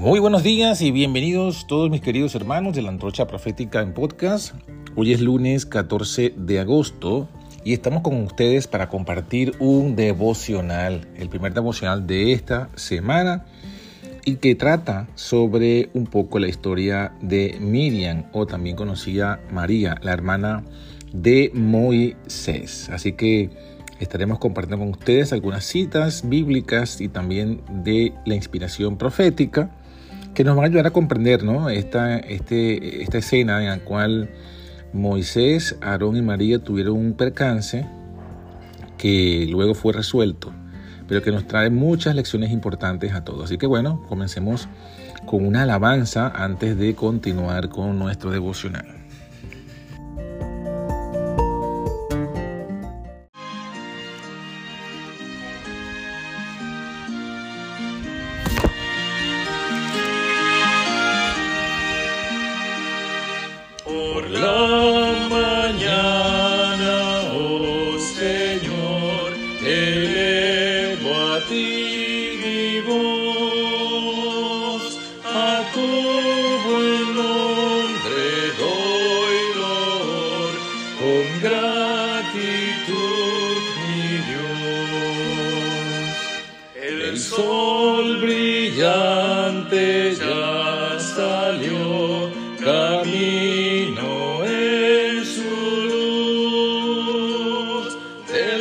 Muy buenos días y bienvenidos todos mis queridos hermanos de la Antrocha Profética en Podcast. Hoy es lunes 14 de agosto y estamos con ustedes para compartir un devocional, el primer devocional de esta semana y que trata sobre un poco la historia de Miriam o también conocida María, la hermana de Moisés. Así que estaremos compartiendo con ustedes algunas citas bíblicas y también de la inspiración profética que nos van a ayudar a comprender esta, este, esta escena en la cual Moisés, Aarón y María tuvieron un percance que luego fue resuelto, pero que nos trae muchas lecciones importantes a todos. Así que bueno, comencemos con una alabanza antes de continuar con nuestro devocional. por la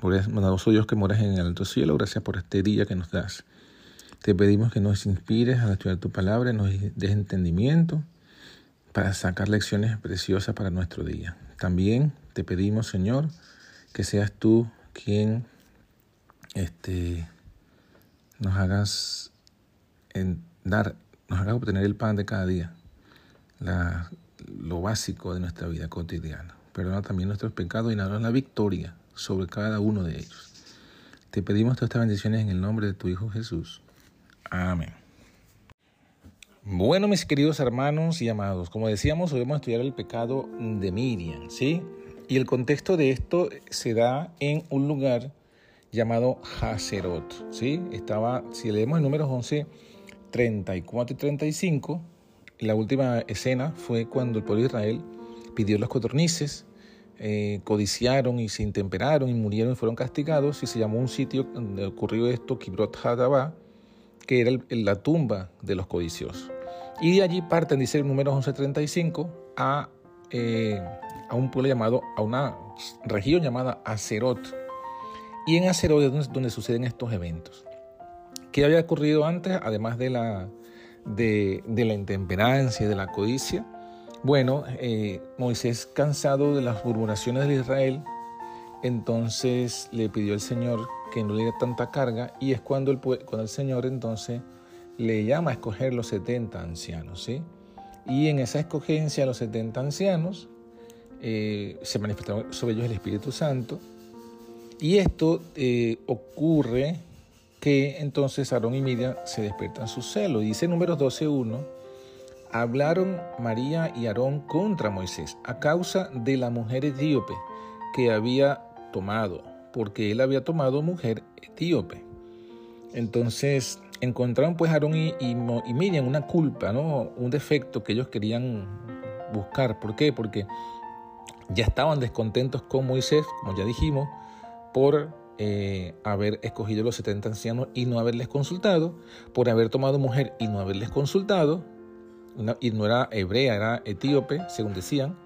bondadoso Dios que moras en el alto cielo, gracias por este día que nos das. Te pedimos que nos inspires a estudiar tu palabra, nos des entendimiento para sacar lecciones preciosas para nuestro día. También te pedimos, Señor, que seas tú quien este, nos hagas en dar, nos hagas obtener el pan de cada día, lo básico de nuestra vida cotidiana. Perdona también nuestros pecados y danos la victoria sobre cada uno de ellos. Te pedimos todas estas bendiciones en el nombre de tu Hijo Jesús. Amén. Bueno, mis queridos hermanos y amados, como decíamos, hoy vamos a estudiar el pecado de Miriam, ¿sí? Y el contexto de esto se da en un lugar llamado Hazerot, ¿sí? Estaba, si leemos el número 11, 34 y 35, la última escena fue cuando el pueblo de Israel pidió los codornices, eh, codiciaron y se intemperaron y murieron y fueron castigados y se llamó un sitio donde ocurrió esto, Kibrot Hadabah, que era la tumba de los codiciosos. Y de allí parten, dice el número 1135, a, eh, a un pueblo llamado, a una región llamada Acerot. Y en Acerot es donde, donde suceden estos eventos. ¿Qué había ocurrido antes, además de la, de, de la intemperancia y de la codicia? Bueno, eh, Moisés, cansado de las murmuraciones de Israel, entonces le pidió al Señor que no le diera tanta carga y es cuando el, el Señor entonces le llama a escoger los 70 ancianos. ¿sí? Y en esa escogencia los 70 ancianos eh, se manifestó sobre ellos el Espíritu Santo. Y esto eh, ocurre que entonces Aarón y Miriam se despiertan su celo. Dice números 12.1 hablaron María y Aarón contra Moisés a causa de la mujer etíope que había tomado, porque él había tomado mujer etíope. Entonces encontraron pues Aarón y, y, Miriam una culpa, ¿no? un defecto que ellos querían buscar. ¿Por qué? Porque ya estaban descontentos con Moisés, como ya dijimos, por eh, haber escogido los 70 ancianos y no haberles consultado, por haber tomado mujer y no haberles consultado, y no era hebrea, era etíope, según decían.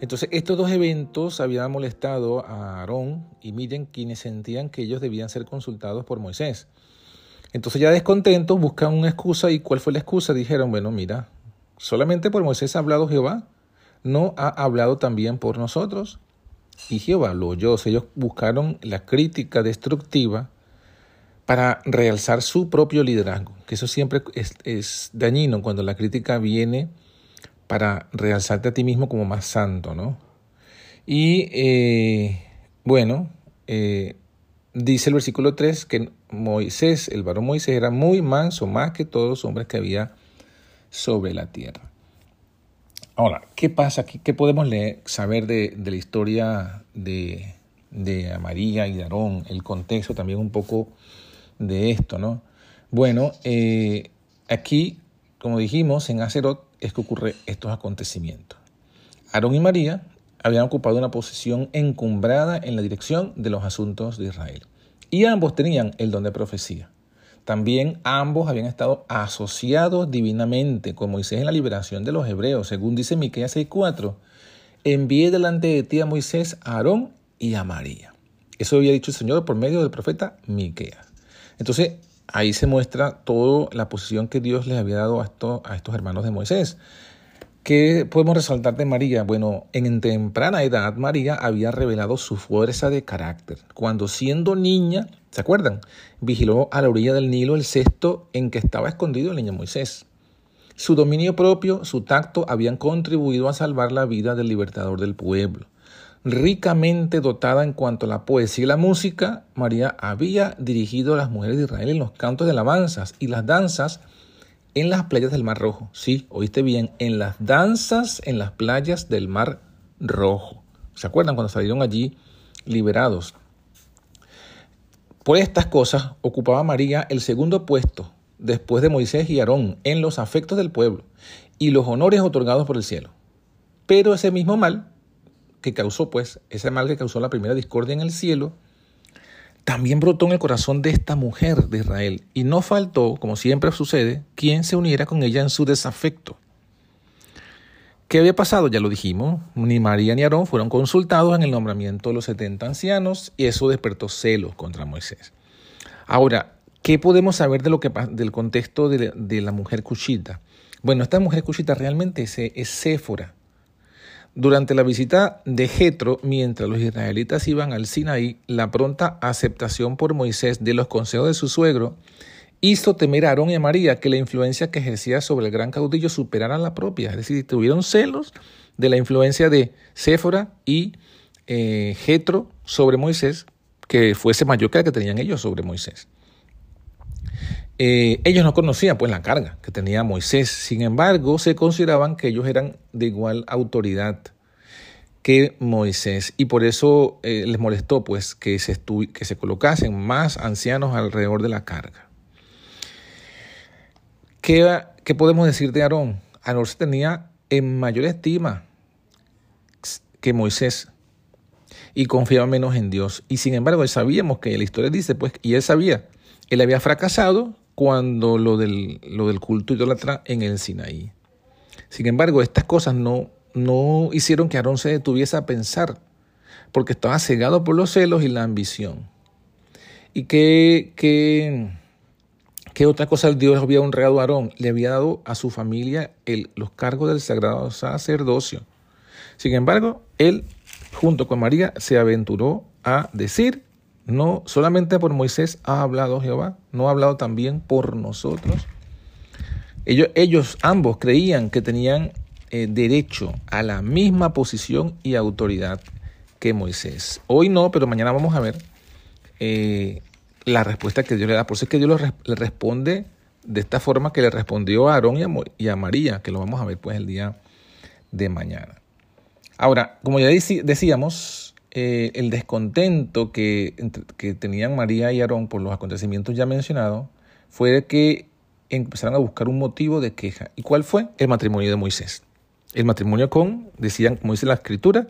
Entonces, estos dos eventos habían molestado a Aarón y Miriam, quienes sentían que ellos debían ser consultados por Moisés. Entonces, ya descontentos, buscan una excusa. ¿Y cuál fue la excusa? Dijeron, bueno, mira, solamente por Moisés ha hablado Jehová, no ha hablado también por nosotros. Y Jehová lo oyó. ellos buscaron la crítica destructiva para realzar su propio liderazgo, que eso siempre es, dañino cuando la crítica viene para realzarte a ti mismo como más santo, ¿no? Y eh, bueno, eh, dice el versículo 3 que Moisés, el varón Moisés, era muy manso, más que todos los hombres que había sobre la tierra. Ahora, ¿qué pasa aquí? ¿Qué podemos leer, saber de, la historia de, de María y de Aarón? El contexto también un poco de esto, ¿no? Bueno, eh, aquí, como dijimos, en Acerot es que ocurre estos acontecimientos. Aarón y María habían ocupado una posición encumbrada en la dirección de los asuntos de Israel. Y ambos tenían el don de profecía. También ambos habían estado asociados divinamente con Moisés en la liberación de los hebreos, según dice Miqueas 6:4. Envié delante de ti a Moisés, a Aarón y a María. Eso había dicho el Señor por medio del profeta Miqueas. Entonces, ahí se muestra toda la posición que Dios les había dado a, a estos hermanos de Moisés. ¿Qué podemos resaltar de María? Bueno, en temprana edad María había revelado su fuerza de carácter. Cuando siendo niña, ¿se acuerdan? Vigiló a la orilla del Nilo el cesto en que estaba escondido el niño Moisés. Su dominio propio, su tacto habían contribuido a salvar la vida del libertador del pueblo. Ricamente dotada en cuanto a la poesía y la música, María había dirigido a las mujeres de Israel en los cantos de alabanzas y las danzas en las playas del Mar Rojo. Sí, oíste bien, en las danzas en las playas del Mar Rojo. ¿Se acuerdan cuando salieron allí liberados? Por estas cosas ocupaba María el segundo puesto después de Moisés y Aarón en los afectos del pueblo y los honores otorgados por el cielo. Pero ese mismo mal que causó, pues, ese mal que causó la primera discordia en el cielo, también brotó en el corazón de esta mujer de Israel, y no faltó, como siempre sucede, quien se uniera con ella en su desafecto. ¿Qué había pasado? Ya lo dijimos, ni María ni Aarón fueron consultados en el nombramiento de los 70 ancianos, y eso despertó celos contra Moisés. Ahora, ¿qué podemos saber de lo que, del contexto de, la mujer cuchita? Bueno, esta mujer cuchita realmente es, es Séfora, durante la visita de Jetro, mientras los israelitas iban al Sinaí, la pronta aceptación por Moisés de los consejos de su suegro hizo temer a Aarón y a María que la influencia que ejercía sobre el gran caudillo superara la propia. Es decir, tuvieron celos de la influencia de Séfora y eh, Jetro sobre Moisés, que fuese mayor que la que tenían ellos sobre Moisés. Eh, ellos no conocían pues la carga que tenía Moisés, sin embargo se consideraban que ellos eran de igual autoridad que Moisés y por eso eh, les molestó pues que se, que se colocasen más ancianos alrededor de la carga. ¿Qué, ¿Qué, podemos decir de Aarón? Aarón se tenía en mayor estima que Moisés y confiaba menos en Dios. Y sin embargo, sabíamos que la historia dice, pues, y él sabía, él había fracasado cuando lo del, culto idólatra en el Sinaí. Sin embargo, estas cosas no, no hicieron que Aarón se detuviese a pensar, porque estaba cegado por los celos y la ambición. ¿Y qué, qué, qué otra cosa Dios había honrado a Aarón? Le había dado a su familia el, los cargos del sagrado sacerdocio. Sin embargo, él, junto con María, se aventuró a decir no solamente por Moisés ha hablado Jehová, no ha hablado también por nosotros. Ellos, ellos ambos creían que tenían eh, derecho a la misma posición y autoridad que Moisés. Hoy no, pero mañana vamos a ver eh, la respuesta que Dios le da. Por eso es que Dios le responde de esta forma que le respondió a Aarón y a, y a María, que lo vamos a ver pues el día de mañana. Ahora, como ya decíamos, eh, el descontento que, que, tenían María y Aarón por los acontecimientos ya mencionados fue que empezaron a buscar un motivo de queja. ¿Y cuál fue? El matrimonio de Moisés. El matrimonio con, decían, como dice la escritura,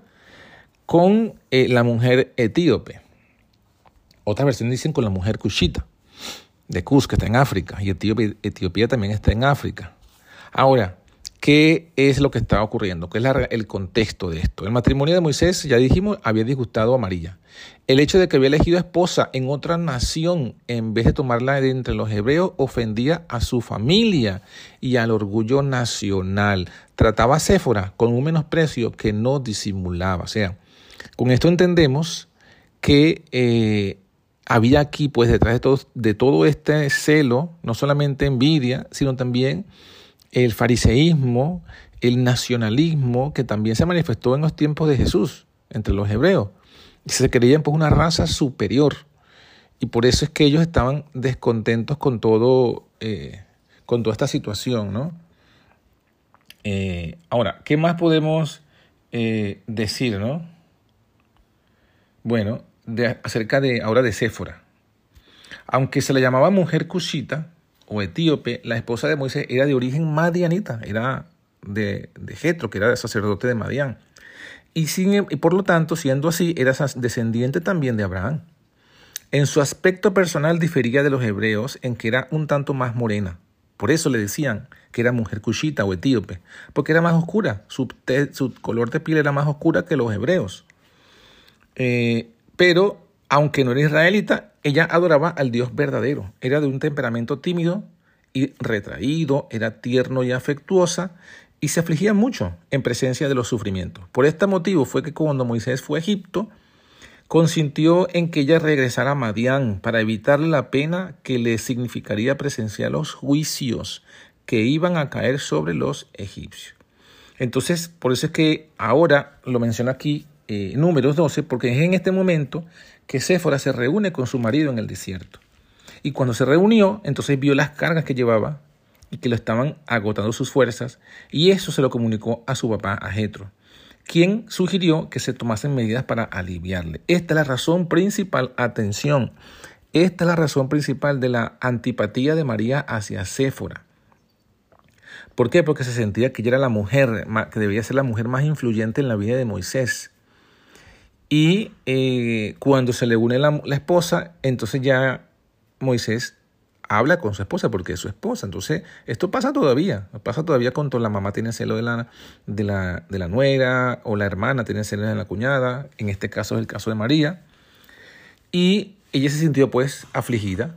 con eh, la mujer etíope. Otras versiones dicen con la mujer cushita de Cus, que está en África, y Etiopía, Etiopía también está en África. Ahora, ¿qué es lo que está ocurriendo? ¿Qué es el contexto de esto? El matrimonio de Moisés, ya dijimos, había disgustado a María. El hecho de que había elegido esposa en otra nación en vez de tomarla de entre los hebreos ofendía a su familia y al orgullo nacional. Trataba a Séfora con un menosprecio que no disimulaba. O sea, con esto entendemos que eh, había aquí, pues, detrás de todo, de todo este celo, no solamente envidia, sino también el fariseísmo, el nacionalismo, que también se manifestó en los tiempos de Jesús, entre los hebreos. Se creían pues una raza superior. Y por eso es que ellos estaban descontentos con todo, eh, con toda esta situación, ¿no? Eh, ahora, ¿qué más podemos eh, decir, no? Bueno, acerca de ahora de Séfora. Aunque se le llamaba mujer cushita o etíope, la esposa de Moisés era de origen madianita, era de, de Jetro, que era sacerdote de Madián. Y, sin, y por lo tanto, siendo así, era descendiente también de Abraham. En su aspecto personal difería de los hebreos en que era un tanto más morena. Por eso le decían que era mujer cushita o etíope, porque era más oscura, su, su color de piel era más oscura que los hebreos. Eh, pero, aunque no era israelita, ella adoraba al Dios verdadero. Era de un temperamento tímido y retraído, era tierno y afectuosa, y se afligía mucho en presencia de los sufrimientos. Por este motivo fue que cuando Moisés fue a Egipto, consintió en que ella regresara a Madián para evitar la pena que le significaría presenciar los juicios que iban a caer sobre los egipcios. Entonces, por eso es que ahora lo menciona aquí eh, números 12, porque es en este momento que Séfora se reúne con su marido en el desierto. Y cuando se reunió, entonces vio las cargas que llevaba y que lo estaban agotando sus fuerzas, y eso se lo comunicó a su papá, a Jetro, quien sugirió que se tomasen medidas para aliviarle. Esta es la razón principal, atención, esta es la razón principal de la antipatía de María hacia Séfora. ¿Por qué? Porque se sentía que ella era la mujer, que debía ser la mujer más influyente en la vida de Moisés. Y eh, cuando se le une la, esposa, entonces ya Moisés habla con su esposa porque es su esposa. Entonces, esto pasa todavía. Pasa todavía cuando la mamá tiene celo de la, de la, de la nuera o la hermana tiene celo de la cuñada. En este caso es el caso de María. Y ella se sintió pues afligida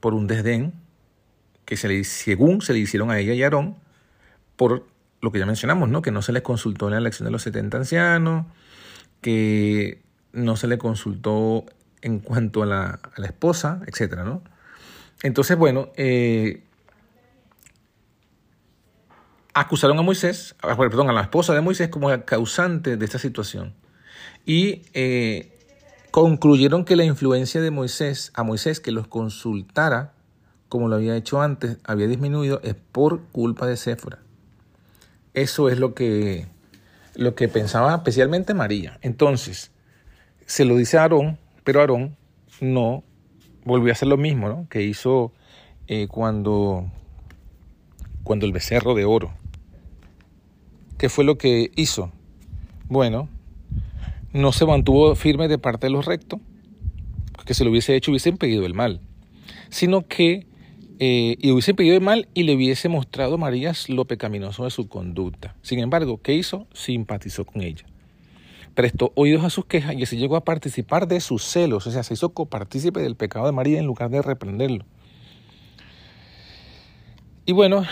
por un desdén que se le, según se le hicieron a ella y a Aarón por lo que ya mencionamos, ¿no? Que no se les consultó en la elección de los 70 ancianos, que no se le consultó en cuanto a la, esposa, etcétera, ¿no? Entonces, bueno, eh, acusaron a Moisés, perdón, a la esposa de Moisés como el causante de esta situación. Y eh, concluyeron que la influencia de Moisés, a Moisés que los consultara, como lo había hecho antes, había disminuido, es por culpa de Séfora. Eso es lo que lo que pensaba especialmente María. Entonces, se lo dice a Aarón, pero Aarón no volvió a hacer lo mismo ¿no? que hizo eh, cuando, cuando el becerro de oro. ¿Qué fue lo que hizo? Bueno, no se mantuvo firme de parte de los rectos, que se lo hubiese hecho hubiese impedido el mal, sino que eh, y hubiese pedido mal y le hubiese mostrado a María lo pecaminoso de su conducta. Sin embargo, ¿qué hizo? Simpatizó con ella. Prestó oídos a sus quejas y se llegó a participar de sus celos, o sea, se hizo copartícipe del pecado de María en lugar de reprenderlo. Y bueno,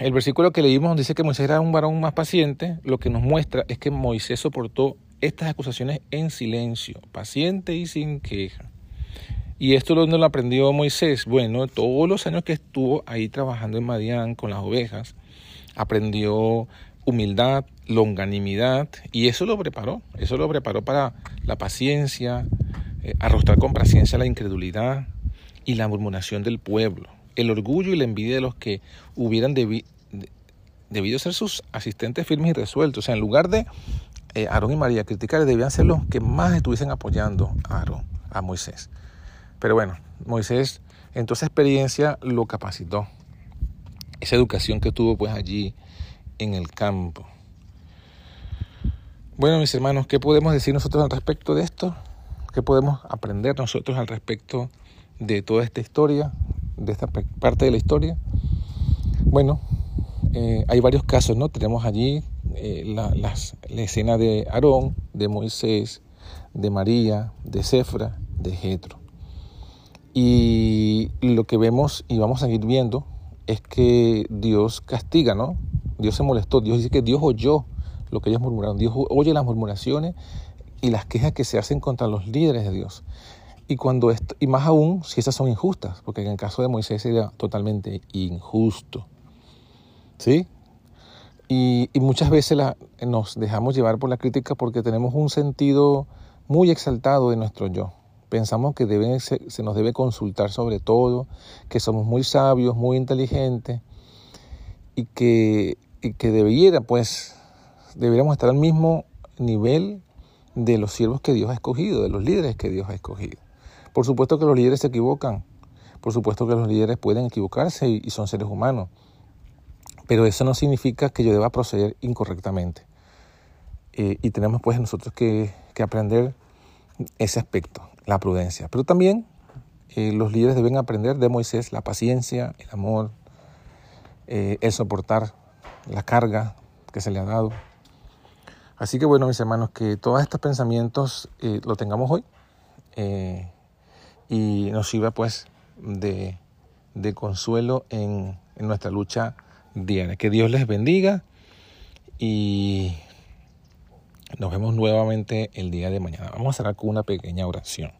el versículo que leímos dice que Moisés era un varón más paciente, lo que nos muestra es que Moisés soportó estas acusaciones en silencio, paciente y sin queja. ¿Y esto dónde lo aprendió Moisés? Bueno, todos los años que estuvo ahí trabajando en Madián con las ovejas, aprendió humildad, longanimidad, y eso lo preparó, eso lo preparó para la paciencia, eh, arrostrar con paciencia la incredulidad y la murmuración del pueblo, el orgullo y la envidia de los que hubieran debido ser sus asistentes firmes y resueltos. O sea, en lugar de eh, Aarón y María criticar, debían ser los que más estuviesen apoyando a Aarón, a Moisés. Pero bueno, Moisés en toda esa experiencia lo capacitó. Esa educación que tuvo pues allí en el campo. Bueno, mis hermanos, ¿qué podemos decir nosotros al respecto de esto? ¿Qué podemos aprender nosotros al respecto de toda esta historia, de esta parte de la historia? Bueno, eh, hay varios casos, ¿no? Tenemos allí eh, la, la, escena de Aarón, de Moisés, de María, de Cefra, de Jetro. Y lo que vemos y vamos a seguir viendo es que Dios castiga, ¿no? Dios se molestó, Dios dice que Dios oyó lo que ellos murmuraron, Dios oye las murmuraciones y las quejas que se hacen contra los líderes de Dios. Y, cuando esto, y más aún si esas son injustas, porque en el caso de Moisés era totalmente injusto. ¿Sí? Y, muchas veces nos dejamos llevar por la crítica porque tenemos un sentido muy exaltado de nuestro yo. Pensamos que debe, se, se nos debe consultar sobre todo, que somos muy sabios, muy inteligentes y que, y que debiera, pues, deberíamos estar al mismo nivel de los siervos que Dios ha escogido, de los líderes que Dios ha escogido. Por supuesto que los líderes se equivocan, por supuesto que los líderes pueden equivocarse y, son seres humanos, pero eso no significa que yo deba proceder incorrectamente. Eh, y tenemos pues nosotros que, que, aprender ese aspecto, la prudencia. Pero también eh, los líderes deben aprender de Moisés la paciencia, el amor, eh, el soportar la carga que se le ha dado. Así que bueno, mis hermanos, que todos estos pensamientos eh, lo tengamos hoy eh, y nos sirva pues de, de consuelo en, en, nuestra lucha diaria. Que Dios les bendiga y nos vemos nuevamente el día de mañana. Vamos a cerrar con una pequeña oración.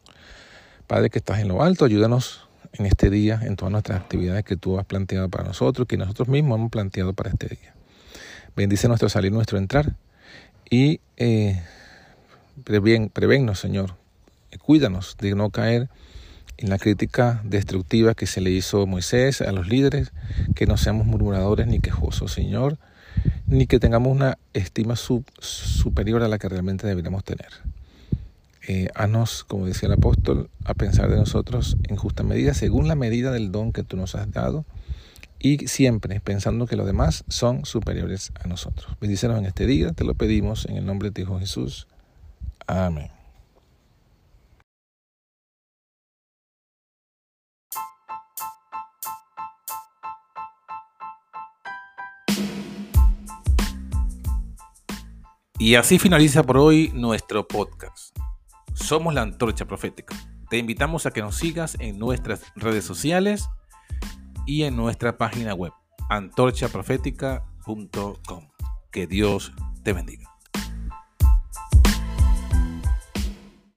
Padre que estás en lo alto, ayúdanos en este día, en todas nuestras actividades que tú has planteado para nosotros, que nosotros mismos hemos planteado para este día. Bendice nuestro salir, nuestro entrar y eh, prevén, prevénnos, Señor. Cuídanos de no caer en la crítica destructiva que se le hizo a Moisés, a los líderes, que no seamos murmuradores ni quejosos, Señor, ni que tengamos una estima superior a la que realmente deberíamos tener. Eh, como decía el apóstol, a pensar de nosotros en justa medida, según la medida del don que tú nos has dado, y siempre pensando que los demás son superiores a nosotros. Bendícenos en este día, te lo pedimos en el nombre de Hijo Jesús. Amén. Y así finaliza por hoy nuestro podcast. Somos la Antorcha Profética. Te invitamos a que nos sigas en nuestras redes sociales y en nuestra página web antorchaprofética.com. Que Dios te bendiga.